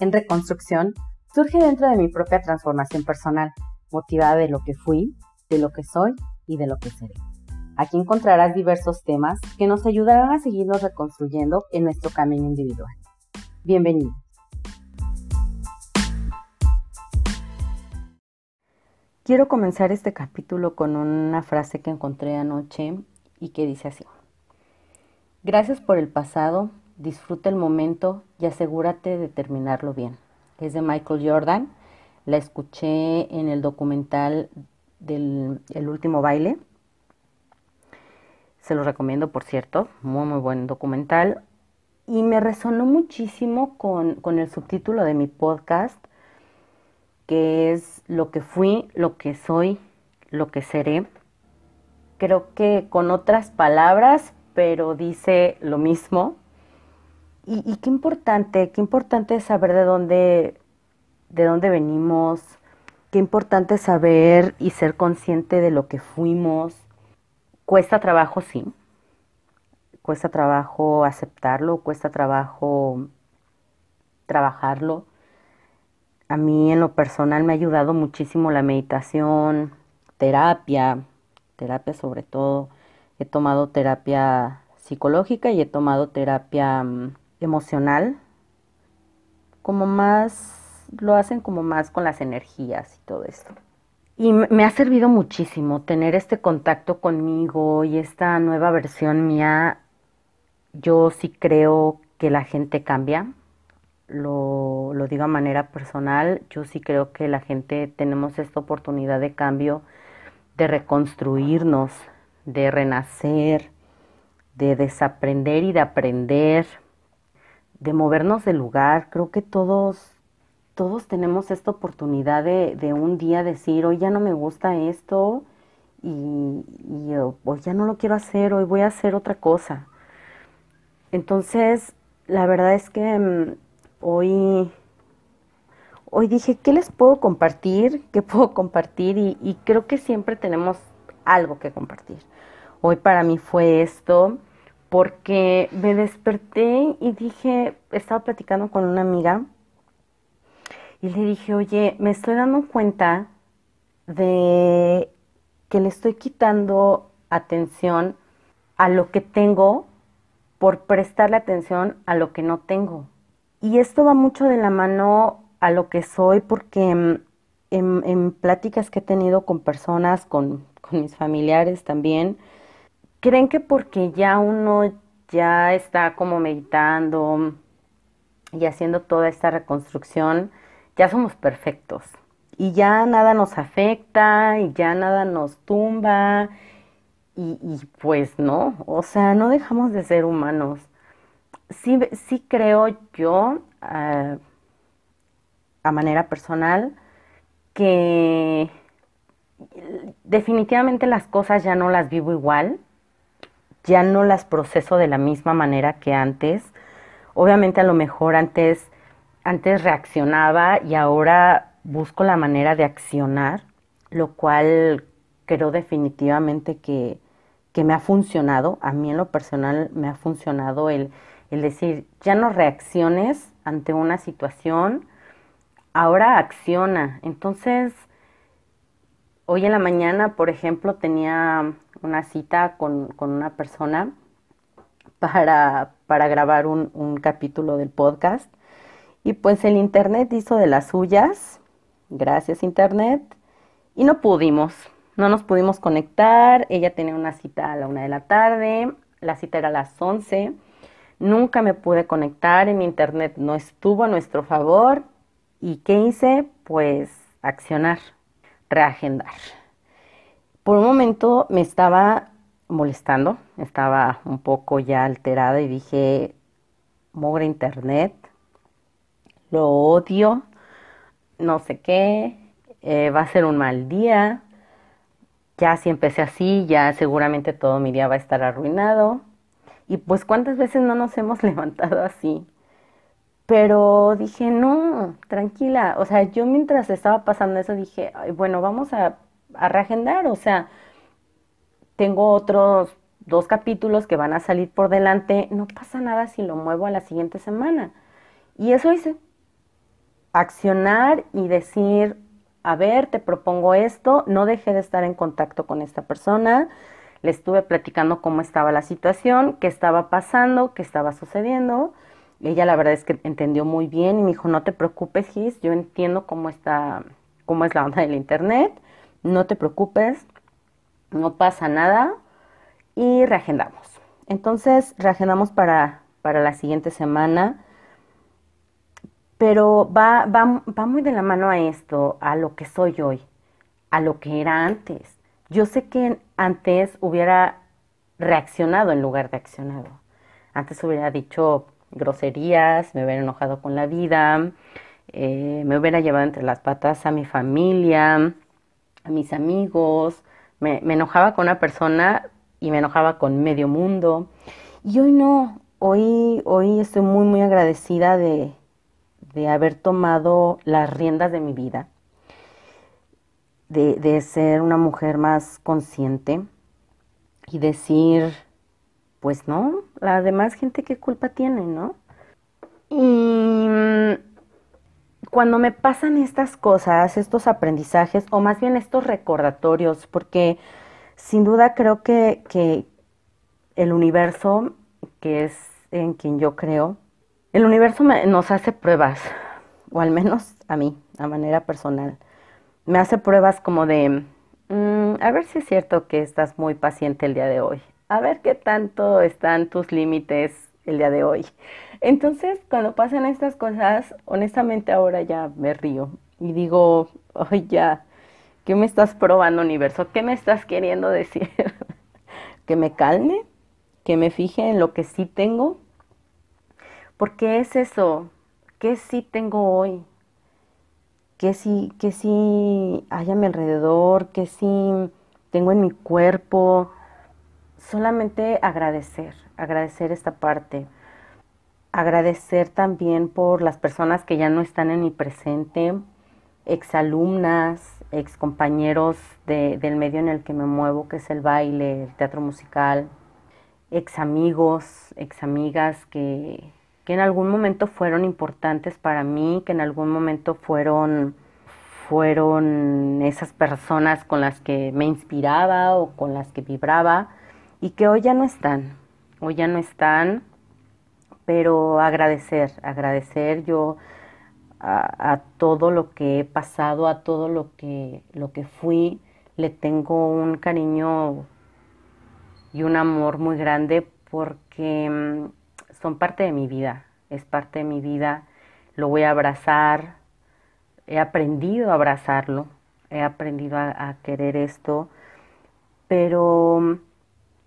en reconstrucción surge dentro de mi propia transformación personal, motivada de lo que fui, de lo que soy y de lo que seré. Aquí encontrarás diversos temas que nos ayudarán a seguirnos reconstruyendo en nuestro camino individual. Bienvenido. Quiero comenzar este capítulo con una frase que encontré anoche y que dice así. Gracias por el pasado, disfruta el momento y asegúrate de terminarlo bien. Es de Michael Jordan. La escuché en el documental del El último baile. Se lo recomiendo, por cierto. Muy, muy buen documental. Y me resonó muchísimo con, con el subtítulo de mi podcast que es lo que fui, lo que soy, lo que seré. Creo que con otras palabras, pero dice lo mismo. Y, qué importante, qué importante saber de dónde, de dónde venimos, qué importante saber y ser consciente de lo que fuimos. Cuesta trabajo, sí. Cuesta trabajo aceptarlo, cuesta trabajo trabajarlo a mí en lo personal me ha ayudado muchísimo la meditación, terapia, terapia sobre todo. He tomado terapia psicológica y he tomado terapia mm, emocional. Como más, lo hacen como más con las energías y todo esto. Y me ha servido muchísimo tener este contacto conmigo y esta nueva versión mía. Yo sí creo que la gente cambia lo, lo digo a manera personal, yo sí creo que la gente tenemos esta oportunidad de cambio, de reconstruirnos, de renacer, de desaprender y de aprender, de movernos del lugar. Creo que todos, todos tenemos esta oportunidad de, de un día decir, hoy ya no me gusta esto y, hoy ya no lo quiero hacer, hoy voy a hacer otra cosa. Entonces, la verdad es que mm, hoy, hoy dije, ¿qué les puedo compartir? ¿Qué puedo compartir? Y, creo que siempre tenemos algo que compartir. Hoy para mí fue esto, porque me desperté y dije, estaba platicando con una amiga y le dije, oye, me estoy dando cuenta de que le estoy quitando atención a lo que tengo por prestarle atención a lo que no tengo. Y esto va mucho de la mano a lo que soy porque mm, en, pláticas que he tenido con personas, con, con mis familiares también, creen que porque ya uno ya está como meditando y haciendo toda esta reconstrucción, ya somos perfectos y ya nada nos afecta y ya nada nos tumba y, pues no, o sea, no dejamos de ser humanos. Sí, sí creo yo, eh, a manera personal, que definitivamente las cosas ya no las vivo igual, ya no las proceso de la misma manera que antes. Obviamente a lo mejor antes, antes reaccionaba y ahora busco la manera de accionar, lo cual creo definitivamente que, que me ha funcionado. A mí en lo personal me ha funcionado el el decir, ya no reacciones ante una situación, ahora acciona. Entonces, hoy en la mañana, por ejemplo, tenía una cita con, una persona para, para grabar un, un capítulo del podcast. Y pues el Internet hizo de las suyas, gracias Internet, y no pudimos, no nos pudimos conectar. Ella tenía una cita a la una de la tarde, la cita era a las once Nunca me pude conectar, mi internet no estuvo a nuestro favor. ¿Y qué hice? Pues accionar, reagendar. Por un momento me estaba molestando, estaba un poco ya alterada y dije, mogre internet, lo odio, no sé qué, eh, va a ser un mal día, ya si empecé así, ya seguramente todo mi día va a estar arruinado. Y pues cuántas veces no nos hemos levantado así. Pero dije, no, tranquila. O sea, yo mientras estaba pasando eso dije, bueno, vamos a, a reagendar. O sea, tengo otros dos capítulos que van a salir por delante. No pasa nada si lo muevo a la siguiente semana. Y eso hice. accionar y decir, a ver, te propongo esto, no dejé de estar en contacto con esta persona, le estuve platicando cómo estaba la situación, qué estaba pasando, qué estaba sucediendo. Ella la verdad es que entendió muy bien y me dijo, no te preocupes, Gis, yo entiendo cómo está, cómo es la onda del internet, no te preocupes, no pasa nada y reagendamos. Entonces, reagendamos para, para la siguiente semana pero va, va, va muy de la mano a esto, a lo que soy hoy, a lo que era antes. Yo sé que antes hubiera reaccionado en lugar de accionado. Antes hubiera dicho groserías, me hubiera enojado con la vida, eh, me hubiera llevado entre las patas a mi familia, a mis amigos, me, me, enojaba con una persona y me enojaba con medio mundo. Y hoy no, hoy, hoy estoy muy, muy agradecida de, de haber tomado las riendas de mi vida, de, de ser una mujer más consciente y decir, pues no, la demás gente qué culpa tiene, ¿no? Y cuando me pasan estas cosas, estos aprendizajes, o más bien estos recordatorios, porque sin duda creo que, que el universo, que es en quien yo creo, el universo nos hace pruebas, o al menos a mí, a manera personal. Me hace pruebas como de, mm, a ver si es cierto que estás muy paciente el día de hoy. A ver qué tanto están tus límites el día de hoy. Entonces, cuando pasan estas cosas, honestamente ahora ya me río y digo, oye, ya, ¿qué me estás probando, universo? ¿Qué me estás queriendo decir? ¿Que me calme? ¿Que me fije en lo que sí tengo? Porque es eso, ¿qué sí tengo hoy? ¿Qué sí, qué sí hay a mi alrededor? ¿Qué sí tengo en mi cuerpo? Solamente agradecer, agradecer esta parte. Agradecer también por las personas que ya no están en mi presente, exalumnas, excompañeros de, del medio en el que me muevo, que es el baile, el teatro musical, ex amigos, ex amigas que, que en algún momento fueron importantes para mí, que en algún momento fueron fueron esas personas con las que me inspiraba o con las que vibraba y que hoy ya no están, hoy ya no están, pero agradecer, agradecer yo a, todo lo que he pasado, a todo lo que, lo que fui, le tengo un cariño y un amor muy grande porque mm, son parte de mi vida, es parte de mi vida, lo voy a abrazar, he aprendido a abrazarlo, he aprendido a, querer esto, pero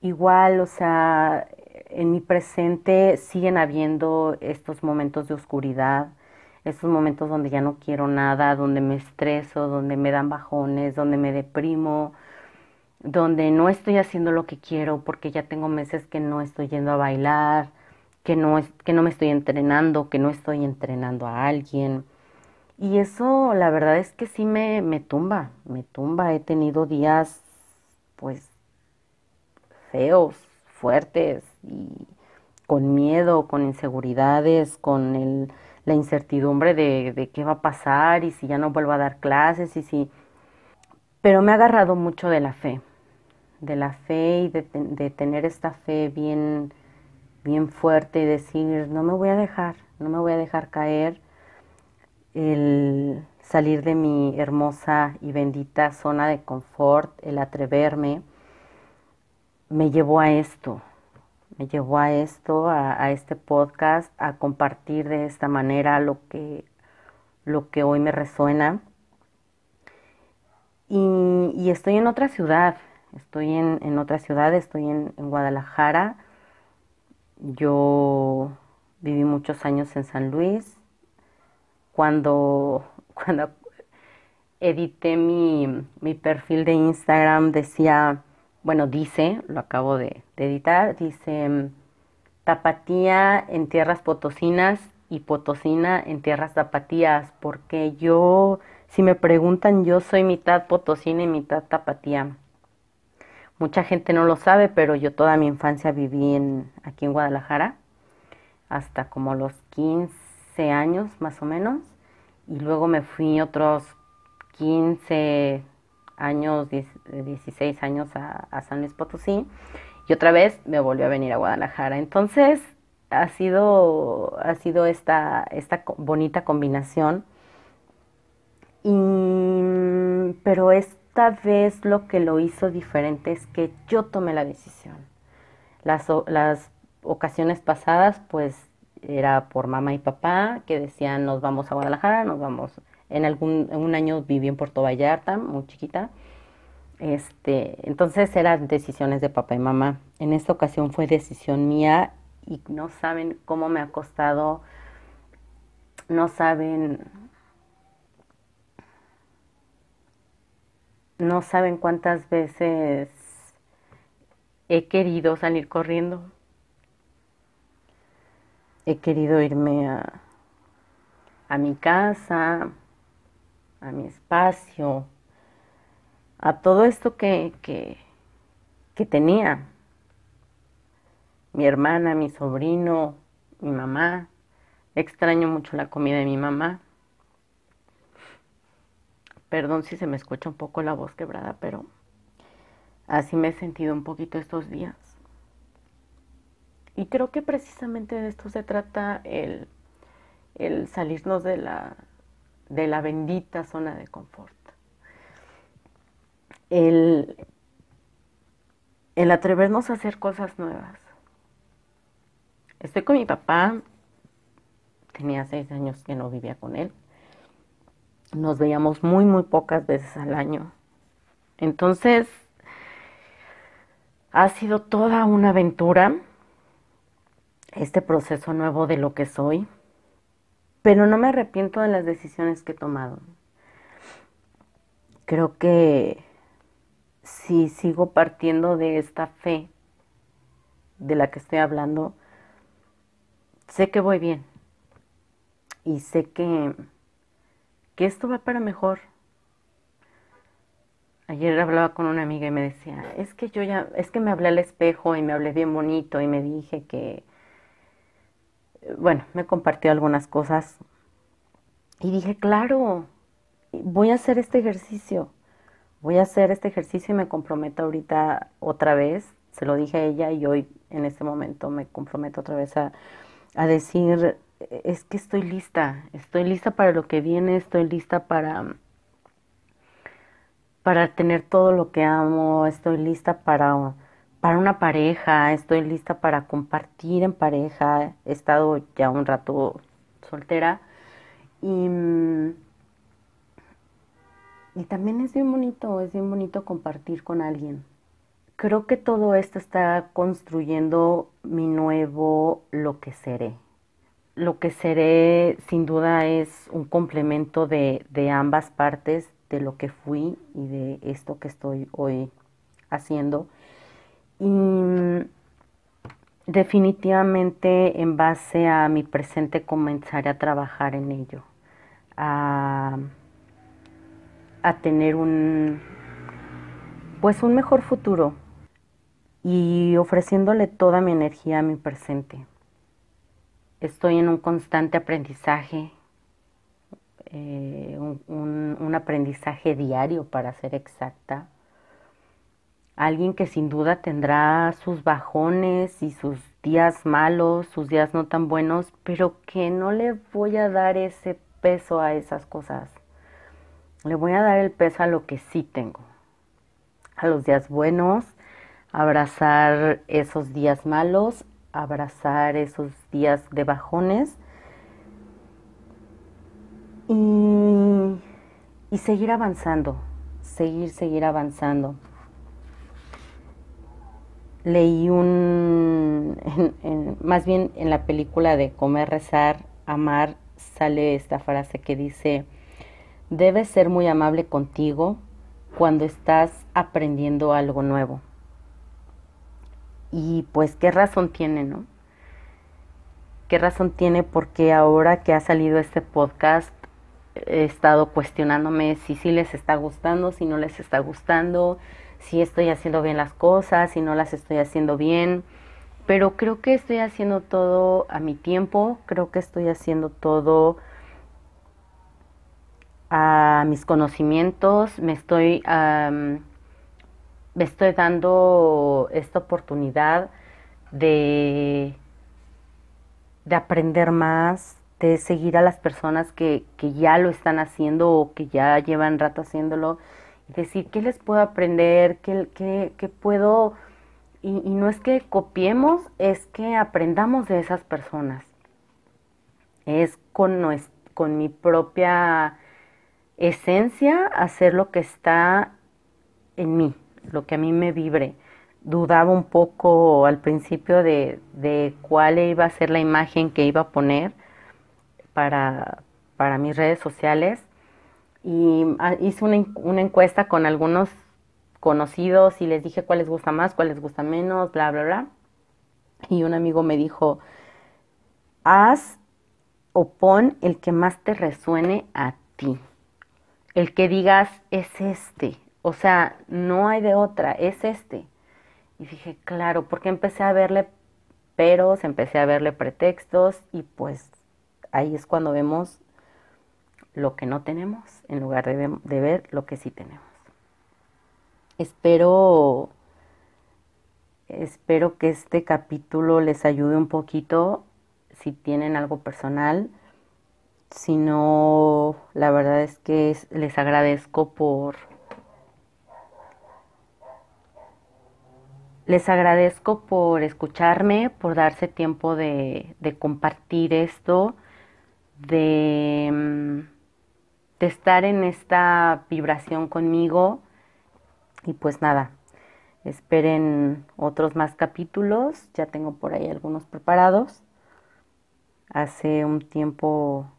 igual, o sea, en mi presente siguen habiendo estos momentos de oscuridad, estos momentos donde ya no quiero nada, donde me estreso, donde me dan bajones, donde me deprimo, donde no estoy haciendo lo que quiero porque ya tengo meses que no estoy yendo a bailar, que no, es, que no me estoy entrenando, que no estoy entrenando a alguien. Y eso la verdad es que sí me, me tumba, me tumba. He tenido días pues feos, fuertes y con miedo, con inseguridades, con el, la incertidumbre de, qué va a pasar y si ya no vuelvo a dar clases y si... Pero me ha agarrado mucho de la fe, de la fe y de, de tener esta fe bien, bien fuerte y decir, no me voy a dejar, no me voy a dejar caer, el salir de mi hermosa y bendita zona de confort, el atreverme, me llevó a esto, me llevó a esto, a, este podcast, a compartir de esta manera lo que, lo que hoy me resuena. Y, estoy en otra ciudad, estoy en, otra ciudad, estoy en Guadalajara yo viví muchos años en San Luis. Cuando, cuando edité mi, mi perfil de Instagram decía, bueno, dice, lo acabo de, editar, dice tapatía en tierras potosinas y potosina en tierras tapatías, porque yo, si me preguntan, yo soy mitad potosina y mitad tapatía. Mucha gente no lo sabe, pero yo toda mi infancia viví aquí en Guadalajara, hasta como los 15 años más o menos. y luego me fui otros 15 años, 16 años a, San Luis Potosí y otra vez me volvió a venir a Guadalajara. Entonces ha sido, ha sido esta, esta bonita combinación. Y, pero esta vez lo que lo hizo diferente es que yo tomé la decisión. Las, las ocasiones pasadas, pues era por mamá y papá que decían nos vamos a Guadalajara, nos vamos. En algún un año viví en Puerto Vallarta, muy chiquita. Este, entonces eran decisiones de papá y mamá. En esta ocasión fue decisión mía y no saben cómo me ha costado, no saben, no saben cuántas veces he querido salir corriendo he querido irme a, a mi casa, a mi espacio, a todo esto que, que, que tenía. Mi hermana, mi sobrino, mi mamá. Extraño mucho la comida de mi mamá. Perdón si se me escucha un poco la voz quebrada, pero así me he sentido un poquito estos días. Y creo que precisamente de esto se trata el, salirnos de la, de la bendita zona de confort. El, el atrevernos a hacer cosas nuevas. Estoy con mi papá, tenía seis años que no vivía con él. Nos veíamos muy, muy pocas veces al año. Entonces, ha sido toda una aventura este proceso nuevo de lo que soy, pero no me arrepiento de las decisiones que he tomado. Creo que si sigo partiendo de esta fe de la que estoy hablando, sé que voy bien y sé que, que esto va para mejor. Ayer hablaba con una amiga y me decía, es que yo ya, es que me hablé al espejo y me hablé bien bonito y me dije que, bueno, me compartió algunas cosas y dije, claro, voy a hacer este ejercicio, voy a hacer este ejercicio y me comprometo ahorita otra vez, se lo dije a ella y hoy en este momento me comprometo otra vez a, a decir, es que estoy lista, estoy lista para lo que viene, estoy lista para para tener todo lo que amo, estoy lista para para una pareja, estoy lista para compartir en pareja, he estado ya un rato soltera y, y también es bien bonito, es bien bonito compartir con alguien. Creo que todo esto está construyendo mi nuevo lo que seré. Lo que seré sin duda es un complemento de, de ambas partes, de lo que fui y de esto que estoy hoy haciendo y definitivamente en base a mi presente comenzaré a trabajar en ello, a, a tener un pues un mejor futuro y ofreciéndole toda mi energía a mi presente. Estoy en un constante aprendizaje, eh, un aprendizaje diario para ser exacta alguien que sin duda tendrá sus bajones y sus días malos, sus días no tan buenos, pero que no le voy a dar ese peso a esas cosas. Le voy a dar el peso a lo que sí tengo, a los días buenos, abrazar esos días malos, abrazar esos días de bajones y, y seguir avanzando, seguir, seguir avanzando leí un, más bien en la película de Comer, Rezar, Amar, sale esta frase que dice, debes ser muy amable contigo cuando estás aprendiendo algo nuevo. Y pues qué razón tiene, ¿no? ¿Qué razón tiene? Porque ahora que ha salido este podcast, he estado cuestionándome si sí les está gustando, si no les está gustando, si estoy haciendo bien las cosas, si no las estoy haciendo bien, pero creo que estoy haciendo todo a mi tiempo, creo que estoy haciendo todo a mis conocimientos, me estoy, me estoy dando esta oportunidad de, de aprender más, de seguir a las personas que, que ya lo están haciendo o que ya llevan rato haciéndolo decir qué les puedo aprender, qué, qué, puedo... Y, y, no es que copiemos, es que aprendamos de esas personas. Es con, con mi propia esencia hacer lo que está en mí, lo que a mí me vibre. Dudaba un poco al principio de, de cuál iba a ser la imagen que iba a poner para, para mis redes sociales y ah, hice una, una, encuesta con algunos conocidos y les dije cuál les gusta más, cuál les gusta menos, bla, bla, bla. Y un amigo me dijo, haz o pon el que más te resuene a ti el que digas es este, o sea, no hay de otra, es este. Y dije, claro, porque empecé a verle peros, empecé a verle pretextos y pues ahí es cuando vemos lo que no tenemos en lugar de, ver lo que sí tenemos. Espero, espero que este capítulo les ayude un poquito si tienen algo personal si no, la verdad es que les agradezco por... Les agradezco por escucharme, por darse tiempo de, de compartir esto, de, mm, de estar en esta vibración conmigo. Y pues nada, esperen otros más capítulos, ya tengo por ahí algunos preparados. Hace un tiempo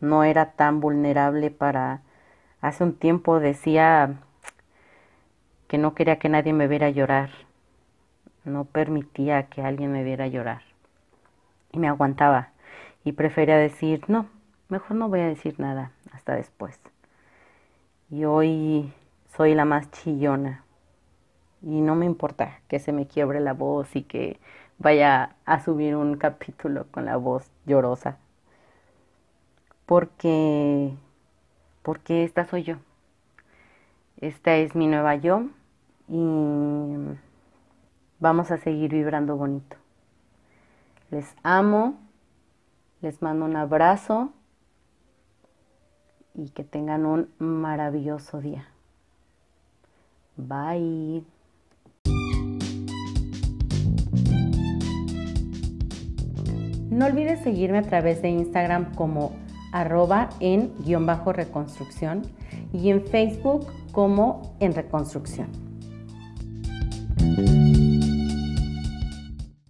no era tan vulnerable para... Hace un tiempo decía que no quería que nadie me viera llorar, no permitía que alguien me viera llorar y me aguantaba y prefería decir, no, mejor no voy a decir nada hasta después. Y hoy soy la más chillona y no me importa que se me quiebre la voz y que vaya a subir un capítulo con la voz llorosa porque, porque esta soy yo. Esta es mi nueva yo y vamos a seguir vibrando bonito. Les amo, les mando un abrazo y que tengan un maravilloso día. Bye. No olvides seguirme a través de Instagram como arroba en guion bajo reconstrucción y en Facebook como en reconstrucción.